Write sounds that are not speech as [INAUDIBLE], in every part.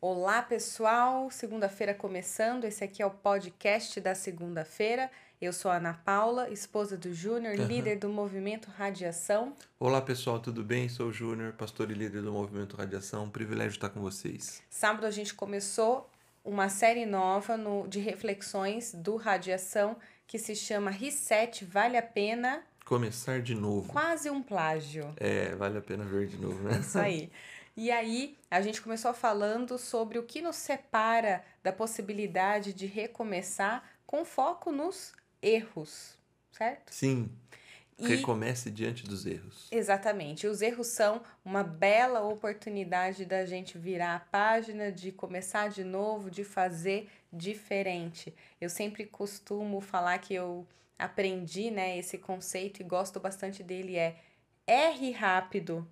Olá, pessoal! Segunda-feira começando. Esse aqui é o podcast da segunda-feira. Eu sou a Ana Paula, esposa do Júnior, Aham. líder do movimento Radiação. Olá pessoal, tudo bem? Sou o Júnior, pastor e líder do Movimento Radiação. Um privilégio estar com vocês. Sábado a gente começou uma série nova no- de reflexões do Radiação que se chama Reset Vale a Pena, Começar de novo. quase um plágio. É, vale a pena ver de novo, né? Isso aí. [LAUGHS] E aí, a gente começou falando sobre o que nos separa da possibilidade de recomeçar com foco nos erros, certo? Sim, E recomece diante dos erros. exatamente, os erros são uma bela oportunidade da gente virar a página, de começar de novo, de fazer diferente. Eu sempre costumo falar que eu aprendi, né, esse conceito e gosto bastante dele é erre rápido,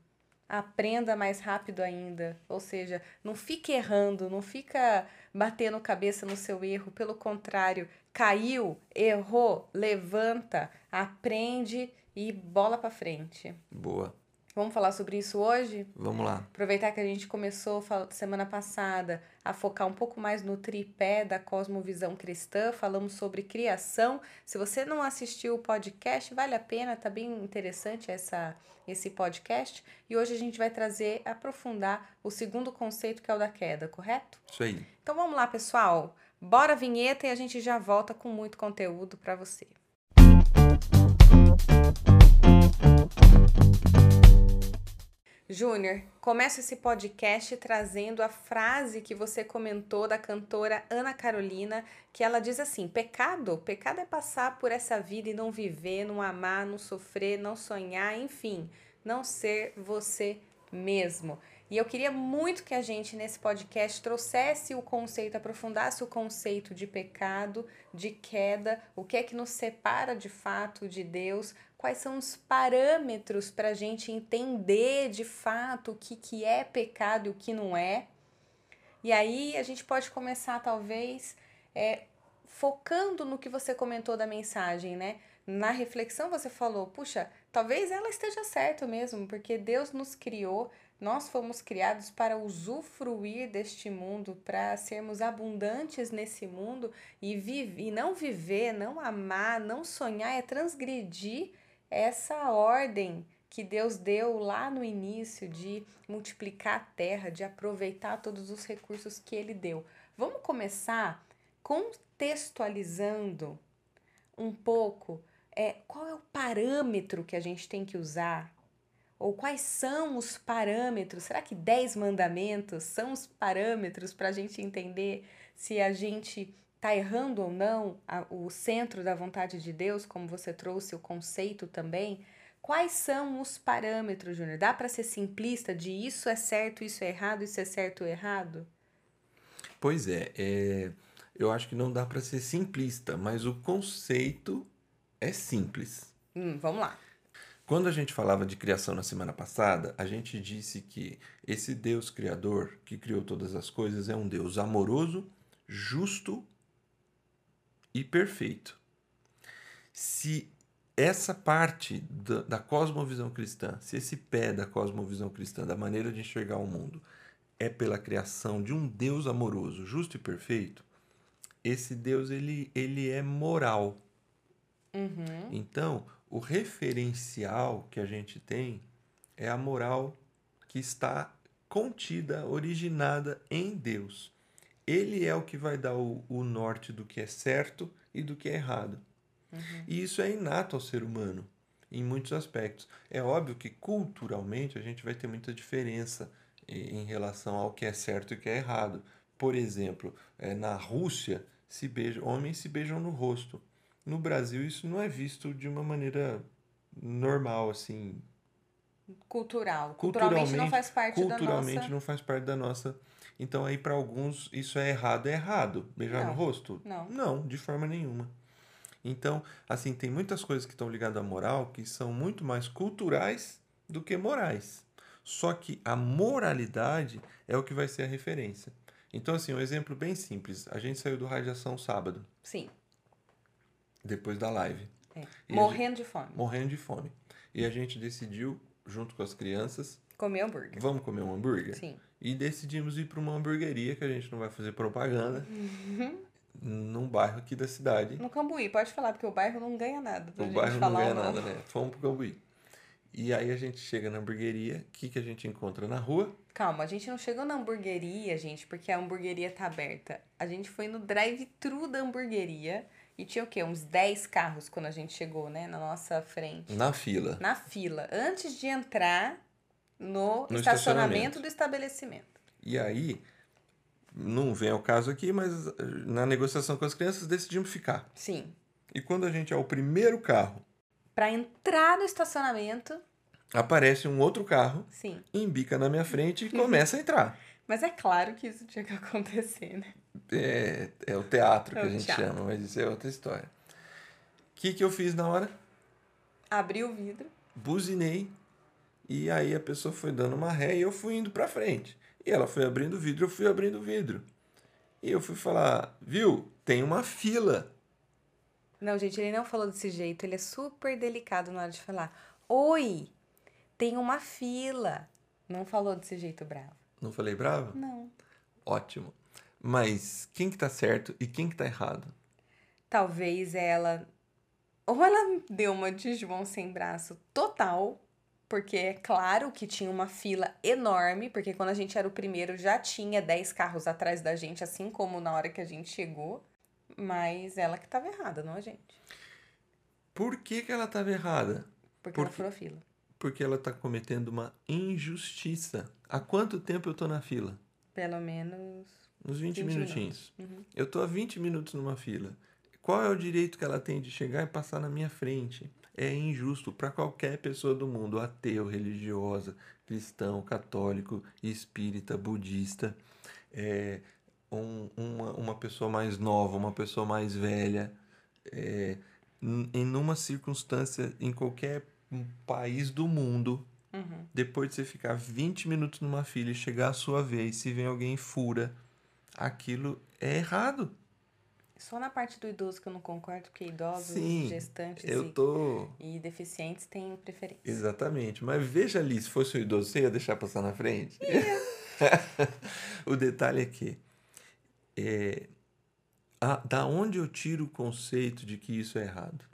aprenda mais rápido ainda. Ou seja, não fique errando, não fica batendo cabeça no seu erro, pelo contrário, caiu, errou, levanta, aprende e bola para frente. Boa. Vamos falar sobre isso hoje? Vamos lá. Aproveitar que a gente começou semana passada a focar um pouco mais no tripé da cosmovisão cristã, falamos sobre criação. Se você não assistiu o podcast, vale a pena, tá bem interessante essa esse podcast. E hoje a gente vai trazer, aprofundar o segundo conceito que é o da queda, correto? Isso aí. Então vamos lá, pessoal. Bora a vinheta e a gente já volta com muito conteúdo para você. Júnior, começa esse podcast trazendo a frase que você comentou da cantora Ana Carolina, que ela diz assim: pecado, pecado é passar por essa vida e não viver, não amar, não sofrer, não sonhar, enfim, não ser você mesmo. E eu queria muito que a gente nesse podcast trouxesse o conceito, aprofundasse o conceito de pecado, de queda, o que é que nos separa de fato de Deus, quais são os parâmetros para a gente entender de fato o que, que é pecado e o que não é. E aí a gente pode começar, talvez, é, focando no que você comentou da mensagem, né? Na reflexão você falou, puxa, talvez ela esteja certa mesmo, porque Deus nos criou, nós fomos criados para usufruir deste mundo, para sermos abundantes nesse mundo e, e não viver, não amar, não sonhar, é transgredir essa ordem que Deus deu lá no início de multiplicar a terra, de aproveitar todos os recursos que Ele deu. Vamos começar contextualizando um pouco é, qual é o parâmetro que a gente tem que usar? Ou quais são os parâmetros? Será que 10 mandamentos são os parâmetros para a gente entender se a gente está errando ou não a, o centro da vontade de Deus, como você trouxe o conceito também? Quais são os parâmetros, Júnior? Dá para ser simplista de isso é certo, isso é errado, isso é certo ou errado? Pois é, é, eu acho que não dá para ser simplista, mas o conceito é simples. Hum, vamos lá. Quando a gente falava de criação na semana passada, a gente disse que esse Deus criador que criou todas as coisas é um Deus amoroso, justo e perfeito. Se essa parte da, da cosmovisão cristã, se esse pé da cosmovisão cristã, da maneira de enxergar o mundo, é pela criação de um Deus amoroso, justo e perfeito, esse Deus ele, ele é moral. Uhum. Então, o referencial que a gente tem é a moral que está contida, originada em Deus. Ele é o que vai dar o, o norte do que é certo e do que é errado. E isso é inato ao ser humano, em muitos aspectos. É óbvio que culturalmente a gente vai ter muita diferença em em relação ao que é certo e o que é errado. Por exemplo, eh, na Rússia, se beijam, homens se beijam no rosto. No Brasil, isso não é visto de uma maneira normal, assim. Cultural. Culturalmente não faz parte da Culturalmente nossa. não faz parte da nossa. Então, aí, para alguns, isso é errado. É errado. Beijar Não, no rosto? não. Não, de forma nenhuma. Então, assim, tem muitas coisas que estão ligadas à moral que são muito mais culturais do que morais. Só que a moralidade é o que vai ser a referência. Então, assim, um exemplo bem simples. A gente saiu do Radiação sábado, Sim. Depois da live, é. Morrendo de fome. morrendo de fome. E a gente decidiu, junto com as crianças, Comer hambúrguer. Vamos comer um hambúrguer? Sim. E decidimos ir para uma hamburgueria, que a gente não vai fazer propaganda, Uhum. num bairro aqui da cidade. No Cambuí, pode falar, porque o bairro não ganha nada. O gente bairro não ganha nada, né? Fomos pro Cambuí. E aí a gente chega na hamburgueria, o que, que a gente encontra na rua? Calma, a gente não chegou na hamburgueria, gente, porque a hamburgueria tá aberta. A gente foi no drive-thru da hamburgueria e tinha o quê? Uns 10 carros quando a gente chegou, né? Na nossa frente. Na fila. Na fila, antes de entrar no, No estacionamento, estacionamento. do estabelecimento. E aí, não vem ao caso aqui, mas eh, na negociação com as crianças decidimos ficar. Sim. E quando a gente é o primeiro carro, Pra entrar no estacionamento, aparece um outro carro, sim. embica na minha frente e começa a entrar. Mas é claro que isso tinha que acontecer, né? É, é o teatro que É a o gente teatro. chama, mas isso é outra história. O que, que eu fiz na hora? Abri o vidro. buzinei e aí a pessoa foi dando uma ré e eu fui indo pra frente. E ela foi abrindo o vidro, eu fui abrindo o vidro. E eu fui falar, viu? Tem uma fila. Não, gente, ele não falou desse jeito. Ele é super delicado na hora de falar. Oi, tem uma fila. Não falou desse jeito bravo. Não falei bravo? Não. Ótimo. Mas quem que tá certo e quem que tá errado? Talvez ela. Ou ela deu uma de João sem braço total. Porque é claro que tinha uma fila enorme, porque quando a gente era o primeiro já tinha 10 carros atrás da gente, assim como na hora que a gente chegou. Mas ela que tava errada, não a gente. Por que que ela tava errada? Porque Por ela furou a fila. Porque ela tá cometendo uma injustiça. Há quanto tempo eu tô na fila? Pelo menos. Uns 20, 20 minutinhos. Uhum. Eu tô há 20 minutos numa fila. Qual é o direito que ela tem de chegar e passar na minha frente? É injusto para qualquer pessoa do mundo, ateu, religiosa, cristão, católico, espírita, budista, é, um- uma, uma pessoa mais nova, uma pessoa mais velha, é, em numa circunstância, em qualquer país do mundo, Uhum. depois de você ficar 20 minutos numa fila e chegar a sua vez, se vem alguém e fura, aquilo é errado. Só na parte do idoso que eu não concordo, porque idosos, Sim, gestantes Eu e, tô. e deficientes têm preferência. Exatamente. Mas veja ali, se fosse o idoso, você ia deixar passar na frente? [LAUGHS] o detalhe é que. É, a- da onde eu tiro o conceito de que isso é errado?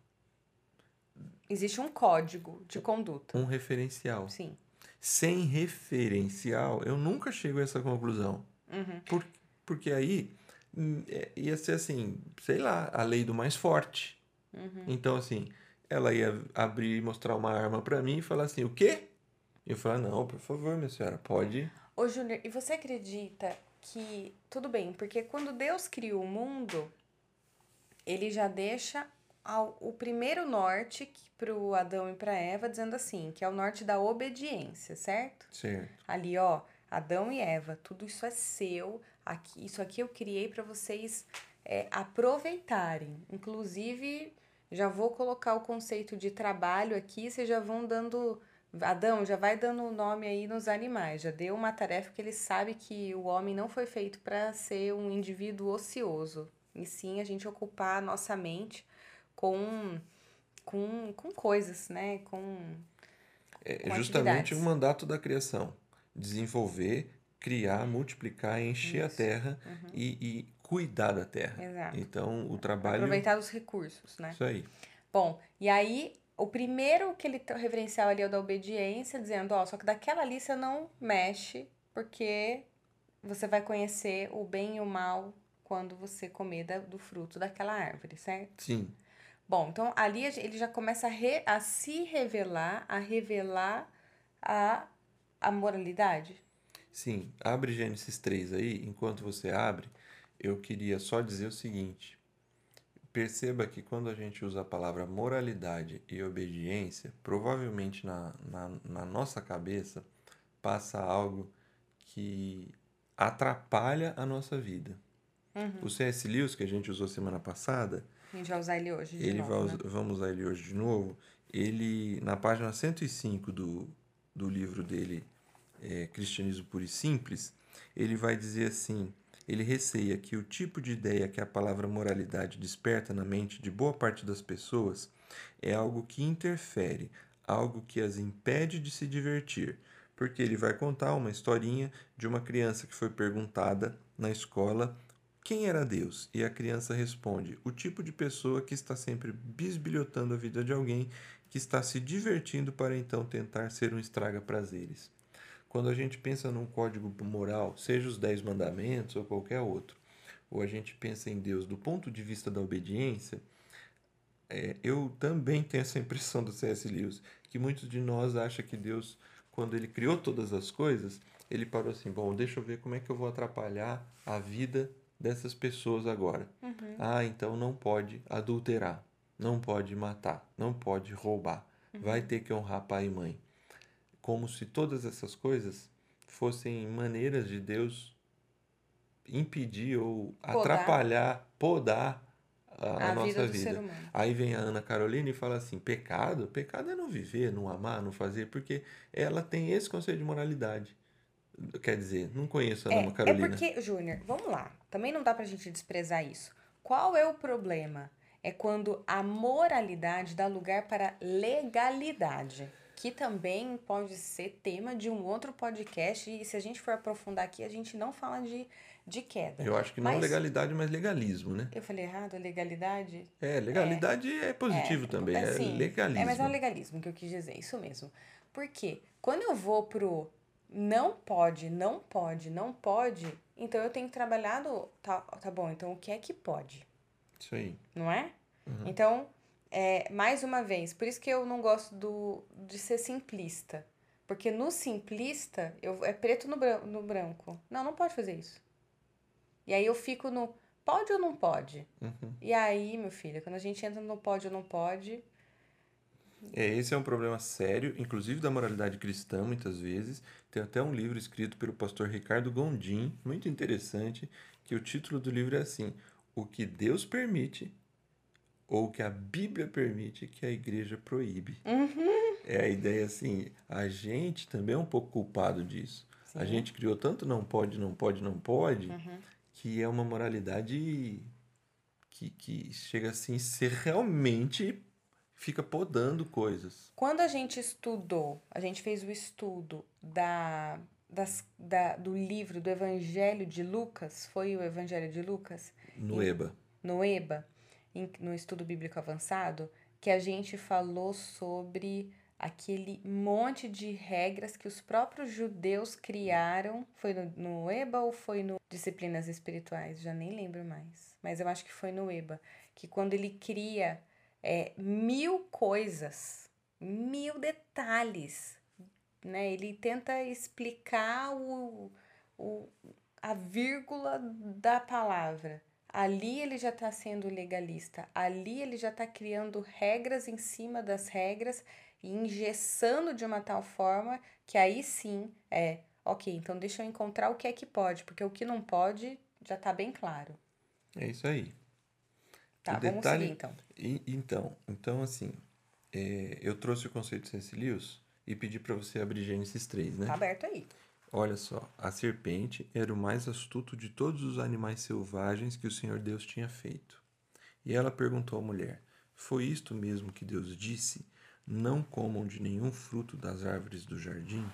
Existe um código de conduta. Um referencial. Sim. Sem referencial, eu nunca chego a essa conclusão. Uhum. Por, porque aí hum, é, ia ser assim, sei lá, a lei do mais forte. Uhum. Então, assim, ela ia abrir e mostrar uma arma pra mim e falar assim: o quê? Eu falar: não, por favor, minha senhora, pode. Ô, Júnior, e você acredita que. Tudo bem, porque quando Deus criou o mundo, ele já deixa ao- o primeiro norte para o Adão e para Eva, dizendo assim, que é o norte da obediência, certo? Certo. Ali, ó, Adão e Eva, tudo isso é seu. Aqui, isso aqui eu criei para vocês é, aproveitarem. Inclusive, já vou colocar o conceito de trabalho aqui, vocês já vão dando. Adão, já vai dando o nome aí nos animais. Já deu uma tarefa que ele sabe que o homem não foi feito para ser um indivíduo ocioso. E sim a gente ocupar a nossa mente com, com, com coisas, né? Com É Com justamente o mandato da criação: desenvolver, criar, multiplicar, encher a Isso. terra Uhum. e, e cuidar da terra. Exato. Então, o trabalho. Aproveitar os recursos, né? Isso aí. Bom, e aí o primeiro que ele referencial ali é o da obediência, dizendo, ó, só que daquela ali você não mexe, porque você vai conhecer o bem e o mal quando você comer do fruto daquela árvore, certo? Sim. Bom, então ali ele já começa a, re- a se revelar, a revelar a, a moralidade. Sim, abre Gênesis 3 aí. Enquanto você abre, eu queria só dizer o seguinte. Perceba que quando a gente usa a palavra moralidade e obediência, provavelmente na, na, na nossa cabeça passa algo que atrapalha a nossa vida. Uhum. O C.S. Lewis, que a gente usou semana passada, A gente vai usar ele hoje de ele novo, vai, né? vamos usar ele hoje de novo. Ele, na página 105 do, do livro dele, é, Cristianismo Puro e Simples, ele vai dizer assim: ele receia que o tipo de ideia que a palavra moralidade desperta na mente de boa parte das pessoas é algo que interfere, algo que as impede de se divertir, Porque ele vai contar uma historinha de uma criança que foi perguntada na escola quem era Deus? E a criança responde: o tipo de pessoa que está sempre bisbilhotando a vida de alguém, que está se divertindo para então tentar ser um estraga-prazeres. Quando a gente pensa num código moral, seja os Dez Mandamentos ou qualquer outro, ou a gente pensa em Deus do ponto de vista da obediência, é, eu também tenho essa impressão do C.S. Lewis, que muitos de nós acham que Deus, quando ele criou todas as coisas, ele parou assim: bom, deixa eu ver como é que eu vou atrapalhar a vida dessas pessoas agora. Uhum. Ah, então não pode adulterar, não pode matar, não pode roubar, uhum. vai ter que honrar pai e mãe. Como se todas essas coisas fossem maneiras de Deus impedir ou podar. atrapalhar, podar a, a, a nossa vida. vida. Aí vem a Ana Carolina e fala assim: pecado? Pecado é não viver, não amar, não fazer, porque ela tem esse conceito de moralidade. Quer dizer, não conheço a é, Ana é Carolina. É porque, Júnior, vamos lá. Também não dá pra gente desprezar isso. Qual é o problema? É quando a moralidade dá lugar para legalidade, que também pode ser tema de um outro podcast. E se a gente for aprofundar aqui, a gente não fala de, de queda. Eu acho que não mas, legalidade, mas legalismo, né? Eu falei errado, legalidade? É, legalidade é, é positivo é, também, é, é legalismo. É, mas é o legalismo que eu quis dizer, isso mesmo. Por quê? Quando eu vou pro não pode, não pode, não pode, então eu tenho trabalhado. Tá, tá bom, então o que é que pode? Isso aí. Não é? Uhum. Então, é, mais uma vez, por isso que eu não gosto do, de ser simplista. Porque no simplista, eu, é preto no, bran no branco. Não, não pode fazer isso. E aí eu fico no pode ou não pode? Uhum. E aí, meu filho, quando a gente entra no pode ou não pode, é, esse é um problema sério, inclusive da moralidade cristã, muitas vezes. Tem até um livro escrito pelo pastor Ricardo Gondim, muito interessante, que o título do livro é assim: O que Deus permite ou o que a Bíblia permite que a igreja proíbe. Uhum. É a ideia assim, a gente também é um pouco culpado disso. Sim. A gente criou tanto não pode, não pode, não pode, uhum. que é uma moralidade que, que chega assim a ser realmente fica podando coisas. Quando a gente estudou, a gente fez o estudo da, das, da, do livro do Evangelho de Lucas, foi o Evangelho de Lucas? No EBA. No EBA, em, no estudo bíblico avançado, que a gente falou sobre aquele monte de regras que os próprios judeus criaram. Foi no, no EBA ou foi no Disciplinas Espirituais? Já nem lembro mais. Mas eu acho que foi no EBA. Que quando ele cria é, mil coisas, mil detalhes. Né? Ele tenta explicar o, o, a vírgula da palavra. Ali ele já está sendo legalista, ali ele já está criando regras em cima das regras e engessando de uma tal forma que aí sim é, ok, então deixa eu encontrar o que é que pode, porque o que não pode já está bem claro. É isso aí. Tá, o vamos detalhe, seguir então. E, então, então assim, é, eu trouxe o conceito de Cecilius e pedi para você abrir Gênesis 3, né? Tá aberto aí. Olha só, a serpente era o mais astuto de todos os animais selvagens que o Senhor Deus tinha feito. E ela perguntou à mulher: Foi isto mesmo que Deus disse? Não comam de nenhum fruto das árvores do jardim?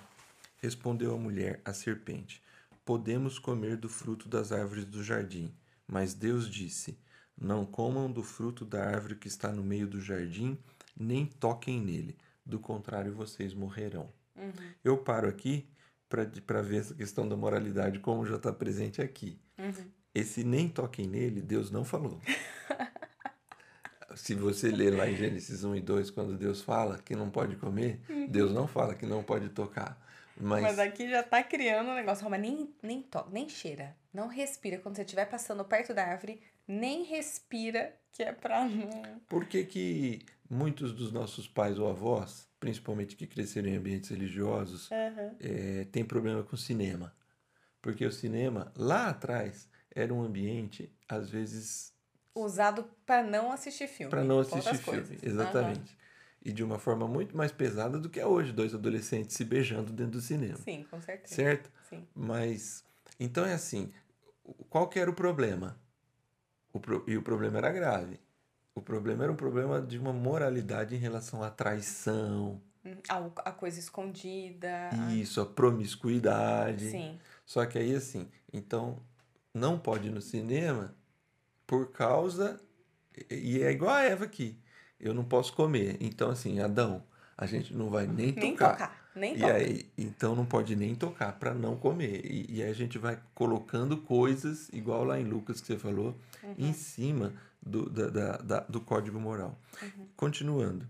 Respondeu a mulher à serpente: Podemos comer do fruto das árvores do jardim. Mas Deus disse: não comam do fruto da árvore que está no meio do jardim, nem toquem nele, do contrário vocês morrerão. Uhum. Eu paro aqui para ver essa questão da moralidade, como já está presente aqui. Uhum. Esse nem toquem nele, Deus não falou. [LAUGHS] Se você ler lá em Gênesis 1 e 2, quando Deus fala que não pode comer, uhum. Deus não fala que não pode tocar. Mas, mas aqui já está criando um negócio, mas nem, nem toca, nem cheira, não respira. Quando você estiver passando perto da árvore, nem respira, que é para não. Por que, que muitos dos nossos pais ou avós, principalmente que cresceram em ambientes religiosos, uhum. é, têm problema com cinema? Porque o cinema, lá atrás, era um ambiente, às vezes. Usado para não assistir filme. Para não assistir filme, coisas. exatamente. Uhum. E de uma forma muito mais pesada do que é hoje, dois adolescentes se beijando dentro do cinema. Sim, com certeza. Certo? Sim. Mas, então é assim, qual que era o problema? O pro... E o problema era grave. O problema era um problema de uma moralidade em relação à traição, A, a coisa escondida. Isso, a promiscuidade. Sim. Só que aí, assim, então, não pode ir no cinema por causa. E é igual a Eva aqui. Eu não posso comer. Então, assim, Adão, a gente não vai nem, Nem tocar. tocar. Nem E toca. aí, então não pode nem tocar para não comer. E, e aí a gente vai colocando coisas, igual lá em Lucas que você falou, Uhum. em cima do, da, da- da- do código moral. Uhum. Continuando.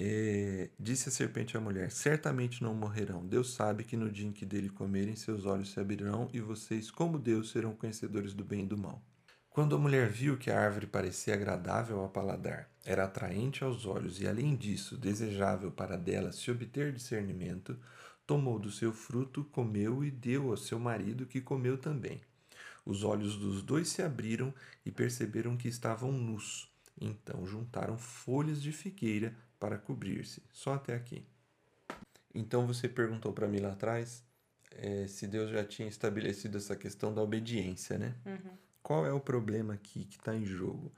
É, disse a serpente à mulher: Certamente não morrerão. Deus sabe que no dia em que dele comerem, seus olhos se abrirão e vocês, como Deus, serão conhecedores do bem e do mal. Quando a mulher viu que a árvore parecia agradável ao paladar, era atraente aos olhos e, além disso, desejável para dela se obter discernimento, tomou do seu fruto, comeu e deu ao seu marido, que comeu também. Os olhos dos dois se abriram e perceberam que estavam nus. Então juntaram folhas de figueira para cobrir-se. Só até aqui. Então você perguntou para mim lá atrás eh, se Deus já tinha estabelecido essa questão da obediência, né? Qual é o problema aqui que está em jogo?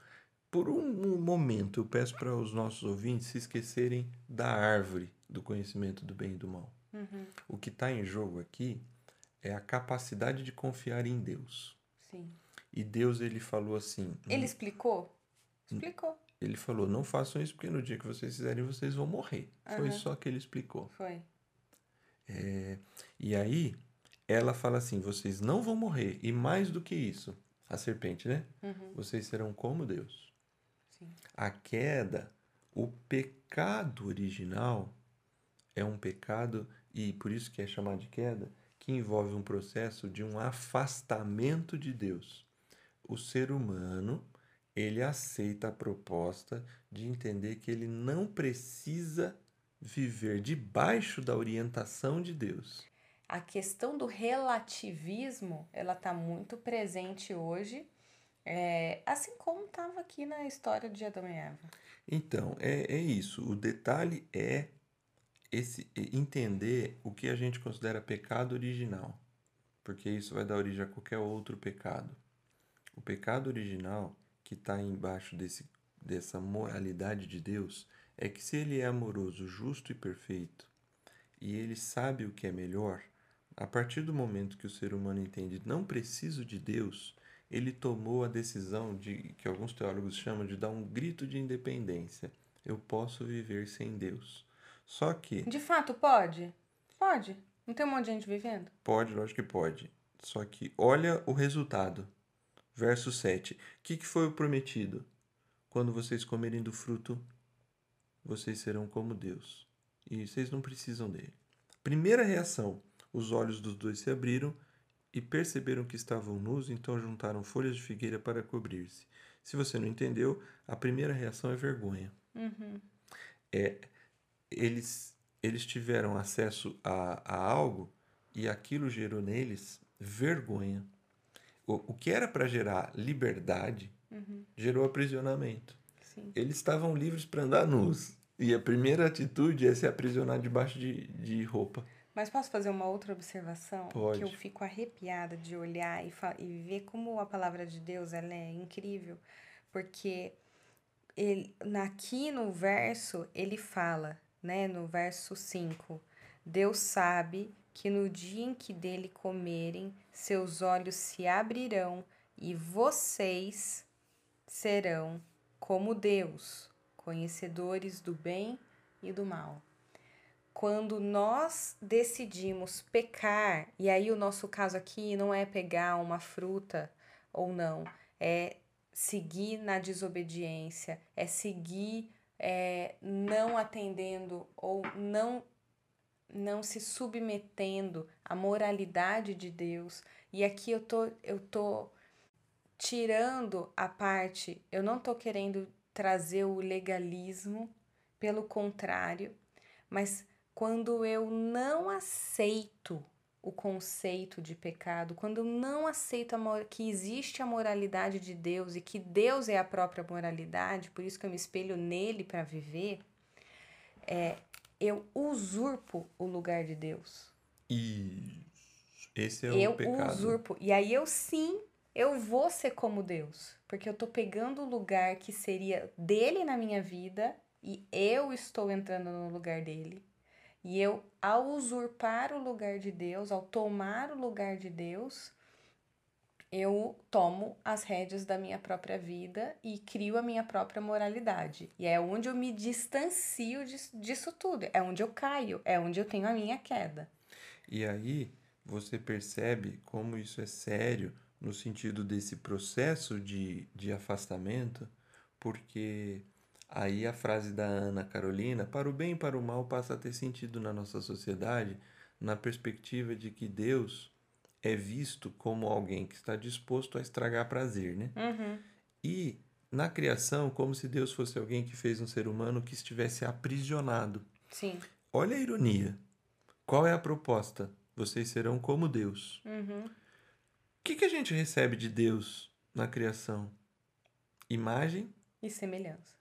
Por um, momento, eu peço para os nossos ouvintes se esquecerem da árvore do conhecimento do bem e do mal. O que está em jogo aqui é a capacidade de confiar em Deus. Sim. E Deus ele falou assim, Ele explicou? Explicou. ele falou, não façam isso porque no dia que vocês fizerem vocês vão morrer. Foi Aham. só que ele explicou. Foi. E aí ela fala assim, vocês não vão morrer e mais do que isso, a serpente, né? Vocês serão como Deus. Sim. A queda, o pecado original é um pecado e por isso que é chamado de queda, que envolve um processo de um afastamento de Deus. O ser humano, ele aceita a proposta de entender que ele não precisa viver debaixo da orientação de Deus. A questão do relativismo, ela tá muito presente hoje, é, assim como estava aqui na história de Adão e Eva. Então, é, é isso. O detalhe é esse é entender o que a gente considera pecado original, porque isso vai dar origem a qualquer outro pecado. O pecado original que está embaixo desse, dessa moralidade de Deus é que se ele é amoroso, justo e perfeito, e ele sabe o que é melhor, a partir do momento que o ser humano entende não preciso de Deus, ele tomou a decisão de que alguns teólogos chamam de dar um grito de independência. Eu posso viver sem Deus. Só que De fato, pode? Pode. Não tem um monte de gente vivendo? pode, lógico que pode. Só que olha o resultado. Verso 7. O que, que foi o prometido? Quando vocês comerem do fruto, vocês serão como Deus. E vocês não precisam dele. Primeira reação: os olhos dos dois se abriram e perceberam que estavam nus, então juntaram folhas de figueira para cobrir-se. Se você não entendeu, a primeira reação é vergonha. É, eles, eles tiveram acesso a, a algo e aquilo gerou neles vergonha. O, o que era para gerar liberdade gerou aprisionamento. Sim. Eles estavam livres para andar nus. E a primeira atitude é se aprisionar debaixo de, de roupa. Mas posso fazer uma outra observação? Pode. Que eu fico arrepiada de olhar e, e ver como a palavra de Deus ela é incrível. Porque ele, aqui no verso, ele fala, né? No verso 5. Deus sabe que no dia em que dele comerem, seus olhos se abrirão e vocês serão como Deus, conhecedores do bem e do mal quando nós decidimos pecar, e aí o nosso caso aqui não é pegar uma fruta ou não, é seguir na desobediência, é seguir é, não atendendo ou não não se submetendo à moralidade de Deus. E aqui eu tô eu tô tirando a parte, eu não tô querendo trazer o legalismo, pelo contrário, mas quando eu não aceito o conceito de pecado, quando eu não aceito que existe a moralidade de Deus e que Deus é a própria moralidade, por isso que eu me espelho nele para viver, é, eu usurpo o lugar de Deus. E esse é eu o pecado. usurpo. E aí eu sim, eu vou ser como Deus, porque eu tô pegando o lugar que seria dele na minha vida e eu estou entrando no lugar dele. E eu, ao usurpar o lugar de Deus, ao tomar o lugar de Deus, eu tomo as rédeas da minha própria vida e crio a minha própria moralidade. E é onde eu me distancio disso tudo, é onde eu caio, é onde eu tenho a minha queda. E aí você percebe como isso é sério no sentido desse processo de, de afastamento, porque aí a frase da Ana Carolina, para o bem e para o mal, passa a ter sentido na nossa sociedade, na perspectiva de que Deus é visto como alguém que está disposto a estragar prazer, né? Uhum. E na criação, como se Deus fosse alguém que fez um ser humano que estivesse aprisionado. Sim. Olha a ironia. Qual é a proposta? Vocês serão como Deus. Uhum. O que, que a gente recebe de Deus na criação? Imagem e semelhança.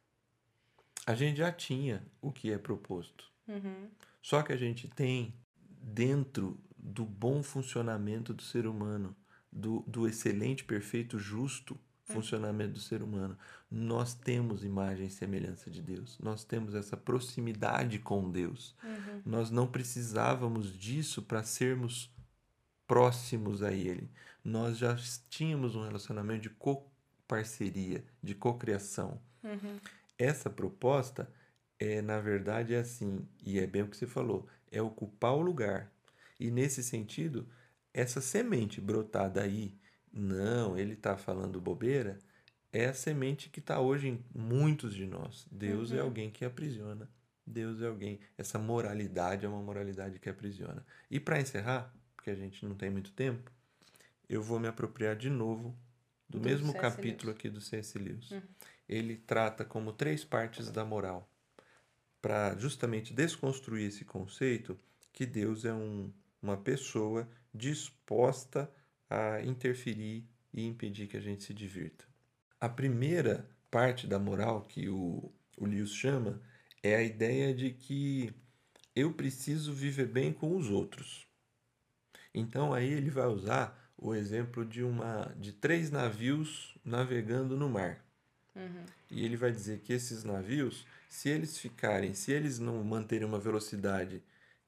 A gente já tinha o que é proposto. Uhum. Só que a gente tem dentro do bom funcionamento do ser humano, do, do excelente, perfeito, justo funcionamento do ser humano. Nós temos imagem e semelhança de Deus. Nós temos essa proximidade com Deus. Uhum. Nós não precisávamos disso para sermos próximos a Ele. Nós já tínhamos um relacionamento de co-parceria, de co-criação. Uhum. Essa proposta é, na verdade, é assim, e é bem o que você falou, é ocupar o lugar. E nesse sentido, essa semente brotada aí não, ele está falando bobeira, é a semente que está hoje em muitos de nós. Deus é uhum. é alguém que aprisiona. Deus é alguém. Essa moralidade é uma moralidade que aprisiona. E para encerrar, porque a gente não tem muito tempo, eu vou me apropriar de novo do, do mesmo capítulo Lewis. aqui do C.S. Lewis. Uhum. Ele trata como três partes da moral, para justamente desconstruir esse conceito que Deus é um, uma pessoa disposta a interferir e impedir que a gente se divirta. A primeira parte da moral que o, o Lewis chama é a ideia de que eu preciso viver bem com os outros. Então aí ele vai usar o exemplo de uma de três navios navegando no mar. Uhum. E ele vai dizer que esses navios, se eles ficarem, se eles não manterem uma velocidade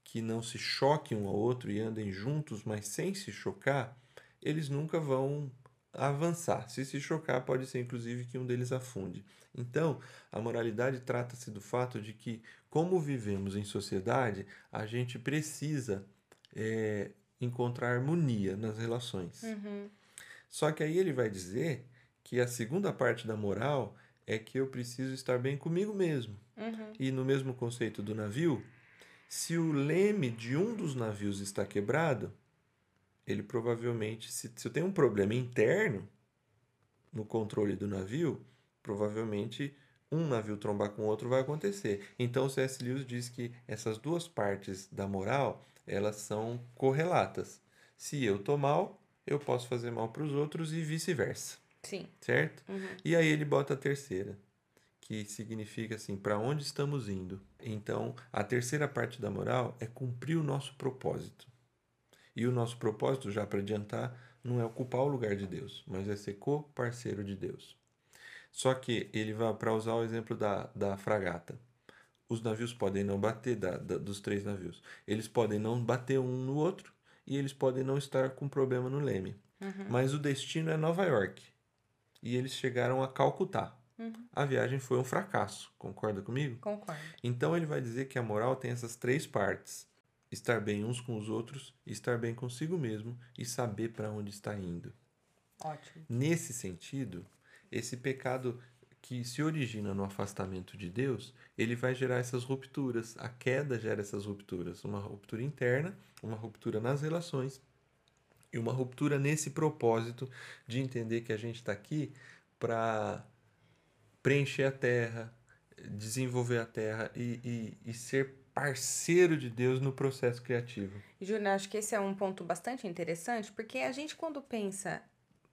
que não se choquem um ao outro e andem juntos, mas sem se chocar, eles nunca vão avançar. Se se chocar, pode ser inclusive que um deles afunde. Então, a moralidade trata-se do fato de que, como vivemos em sociedade, a gente precisa é, encontrar harmonia nas relações. Uhum. Só que aí ele vai dizer que a segunda parte da moral é que eu preciso estar bem comigo mesmo. Uhum. E no mesmo conceito do navio, se o leme de um dos navios está quebrado, ele provavelmente, se, se eu tenho um problema interno no controle do navio, provavelmente um navio trombar com o outro vai acontecer. Então o C.S. Lewis diz que essas duas partes da moral, elas são correlatas. Se eu tô mal, eu posso fazer mal para os outros e vice-versa. Sim. Certo? Uhum. E aí ele bota a terceira, que significa assim, para onde estamos indo. Então, a terceira parte da moral é cumprir o nosso propósito. E o nosso propósito, já para adiantar, não é ocupar o lugar de Deus, mas é ser co-parceiro de Deus. Só que ele vai para usar o exemplo da, da fragata. Os navios podem não bater da, da, dos três navios. Eles podem não bater um no outro e eles podem não estar com problema no leme. Uhum. Mas o destino é Nova York. E eles chegaram a Calcutá. Uhum. A viagem foi um fracasso. Concorda comigo? Concordo. Então ele vai dizer que a moral tem essas três partes estar bem uns com os outros, estar bem consigo mesmo e saber para onde está indo. Ótimo. Nesse sentido, esse pecado que se origina no afastamento de Deus, ele vai gerar essas rupturas. A queda gera essas rupturas, uma ruptura interna, uma ruptura nas relações e uma ruptura nesse propósito de entender que a gente está aqui para preencher a terra, desenvolver a terra e, e, e ser parceiro de Deus no processo criativo. Júnior, acho que esse é um ponto bastante interessante, porque a gente quando pensa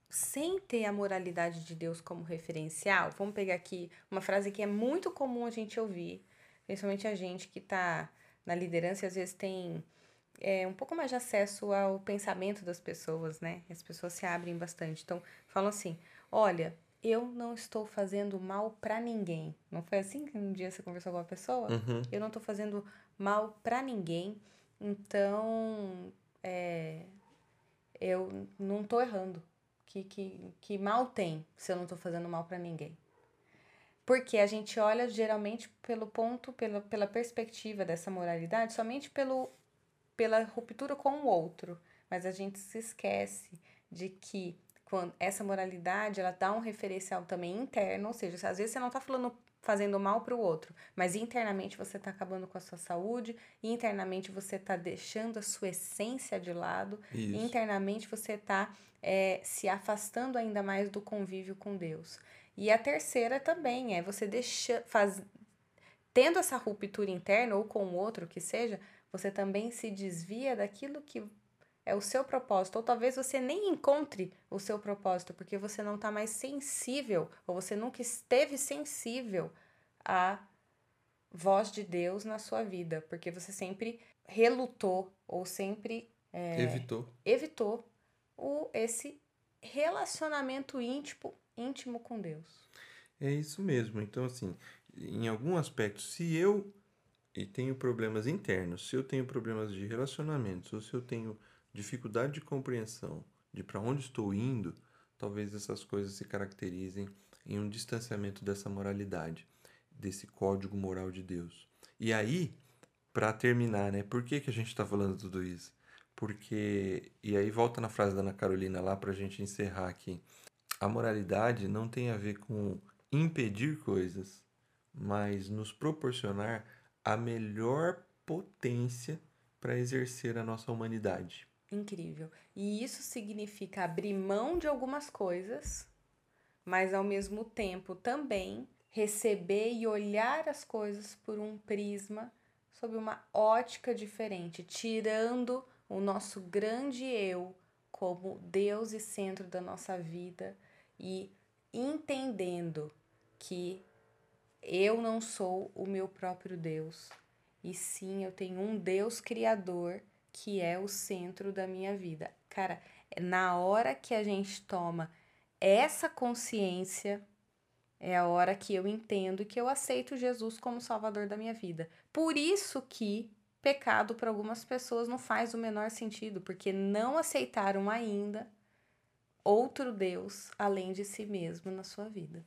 sem ter a moralidade de Deus como referencial, vamos pegar aqui uma frase que é muito comum a gente ouvir, principalmente a gente que está na liderança e às vezes tem é, um pouco mais de acesso ao pensamento das pessoas, né? As pessoas se abrem bastante. Então, falam assim: olha, eu não estou fazendo mal para ninguém. Não foi assim que um dia você conversou com uma pessoa? Uhum. Eu não estou fazendo mal para ninguém. Então, é, eu não tô errando. Que, que, que mal tem se eu não tô fazendo mal para ninguém? Porque a gente olha geralmente pelo ponto, pela, pela perspectiva dessa moralidade, somente pelo, pela ruptura com o outro. Mas a gente se esquece de que quando essa moralidade ela dá um referencial também interno, ou seja, às vezes você não está falando fazendo mal para o outro, mas internamente você está acabando com a sua saúde, internamente você está deixando a sua essência de lado, Isso. internamente você está é, se afastando ainda mais do convívio com Deus. E a terceira também é você deixa, faz, tendo essa ruptura interna ou com o outro que seja, você também se desvia daquilo que é o seu propósito, ou talvez você nem encontre o seu propósito, porque você não está mais sensível, ou você nunca esteve sensível à voz de Deus na sua vida, porque você sempre relutou ou sempre é, evitou evitou o, esse relacionamento íntimo, íntimo com Deus. É isso mesmo. Então, assim, em algum aspecto, se eu e tenho problemas internos, se eu tenho problemas de relacionamentos, ou se eu tenho dificuldade de compreensão de para onde estou indo, talvez essas coisas se caracterizem em um distanciamento dessa moralidade, desse código moral de Deus. E aí, para terminar, né? Por que, que a gente está falando tudo isso? Porque, e aí volta na frase da Ana Carolina lá para a gente encerrar aqui. A moralidade não tem a ver com impedir coisas, mas nos proporcionar a melhor potência para exercer a nossa humanidade. Incrível. E isso significa abrir mão de algumas coisas, mas ao mesmo tempo também receber e olhar as coisas por um prisma, sob uma ótica diferente, tirando o nosso grande eu como Deus e centro da nossa vida e entendendo que eu não sou o meu próprio Deus, e sim eu tenho um Deus criador que é o centro da minha vida. Cara, na hora que a gente toma essa consciência, é a hora que eu entendo que eu aceito Jesus como salvador da minha vida. Por isso que pecado para algumas pessoas não faz o menor sentido, porque não aceitaram ainda outro Deus além de si mesmo na sua vida.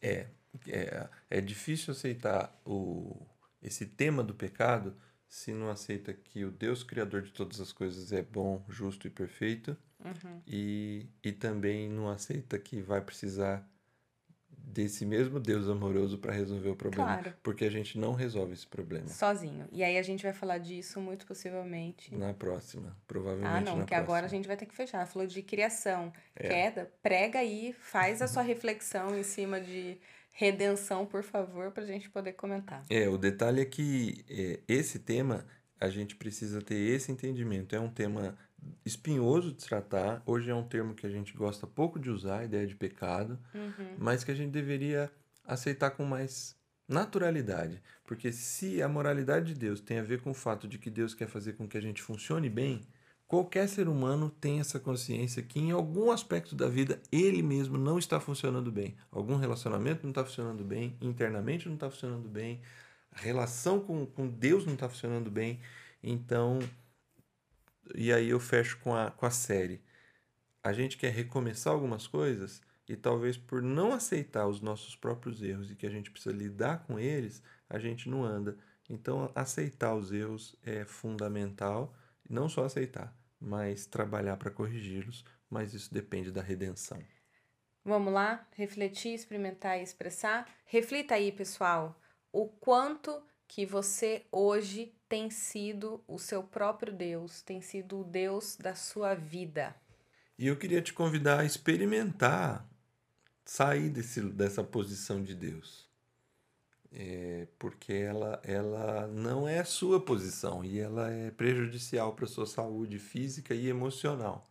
É, é, é difícil aceitar o, esse tema do pecado se não aceita que o Deus Criador de todas as coisas é bom, justo e perfeito, uhum. e, e também não aceita que vai precisar desse mesmo Deus amoroso para resolver o problema. Claro. Porque a gente não resolve esse problema. Sozinho. E aí a gente vai falar disso muito possivelmente. Na próxima, provavelmente. Ah, não, porque agora a gente vai ter que fechar. Falou de criação, é. queda, prega aí, faz a sua reflexão em cima de redenção, por favor, para a gente poder comentar. É, o detalhe é que é, esse tema a gente precisa ter esse entendimento. É um tema espinhoso de tratar. Hoje é um termo que a gente gosta pouco de usar, a ideia de pecado, uhum. mas que a gente deveria aceitar com mais naturalidade. Porque se a moralidade de Deus tem a ver com o fato de que Deus quer fazer com que a gente funcione bem, Qualquer ser humano tem essa consciência que em algum aspecto da vida ele mesmo não está funcionando bem. Algum relacionamento não está funcionando bem, internamente não está funcionando bem, a relação com, com Deus não está funcionando bem. Então, e aí eu fecho com a, com a série. A gente quer recomeçar algumas coisas e talvez por não aceitar os nossos próprios erros e que a gente precisa lidar com eles, a gente não anda. Então, aceitar os erros é fundamental, não só aceitar, mas trabalhar para corrigi-los, mas isso depende da redenção. Vamos lá, refletir, experimentar e expressar. Reflita aí, pessoal, o quanto que você hoje tem sido o seu próprio Deus, tem sido o Deus da sua vida. E eu queria te convidar a experimentar sair desse, dessa posição de Deus é, porque ela, ela não é a sua posição e ela é prejudicial para a sua saúde física e emocional.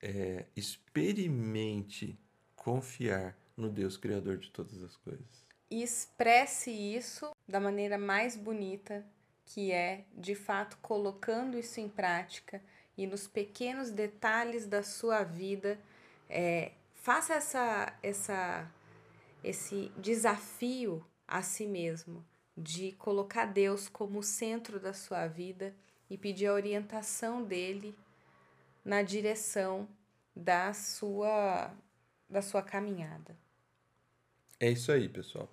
É, experimente confiar no Deus Criador de todas as coisas. E expresse isso da maneira mais bonita, que é, de fato, colocando isso em prática e nos pequenos detalhes da sua vida. É, faça essa, essa, esse desafio a si mesmo de colocar Deus como centro da sua vida e pedir a orientação dele na direção da sua da sua caminhada. É isso aí, pessoal.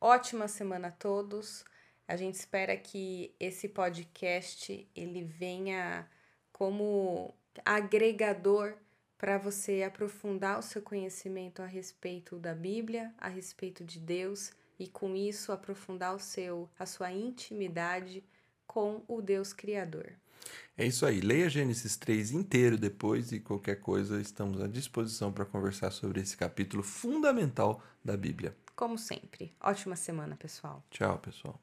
Ótima semana a todos. A gente espera que esse podcast ele venha como agregador para você aprofundar o seu conhecimento a respeito da Bíblia, a respeito de Deus e com isso aprofundar o seu a sua intimidade com o Deus criador. É isso aí. Leia Gênesis 3 inteiro depois e qualquer coisa estamos à disposição para conversar sobre esse capítulo fundamental da Bíblia. Como sempre. Ótima semana, pessoal. Tchau, pessoal.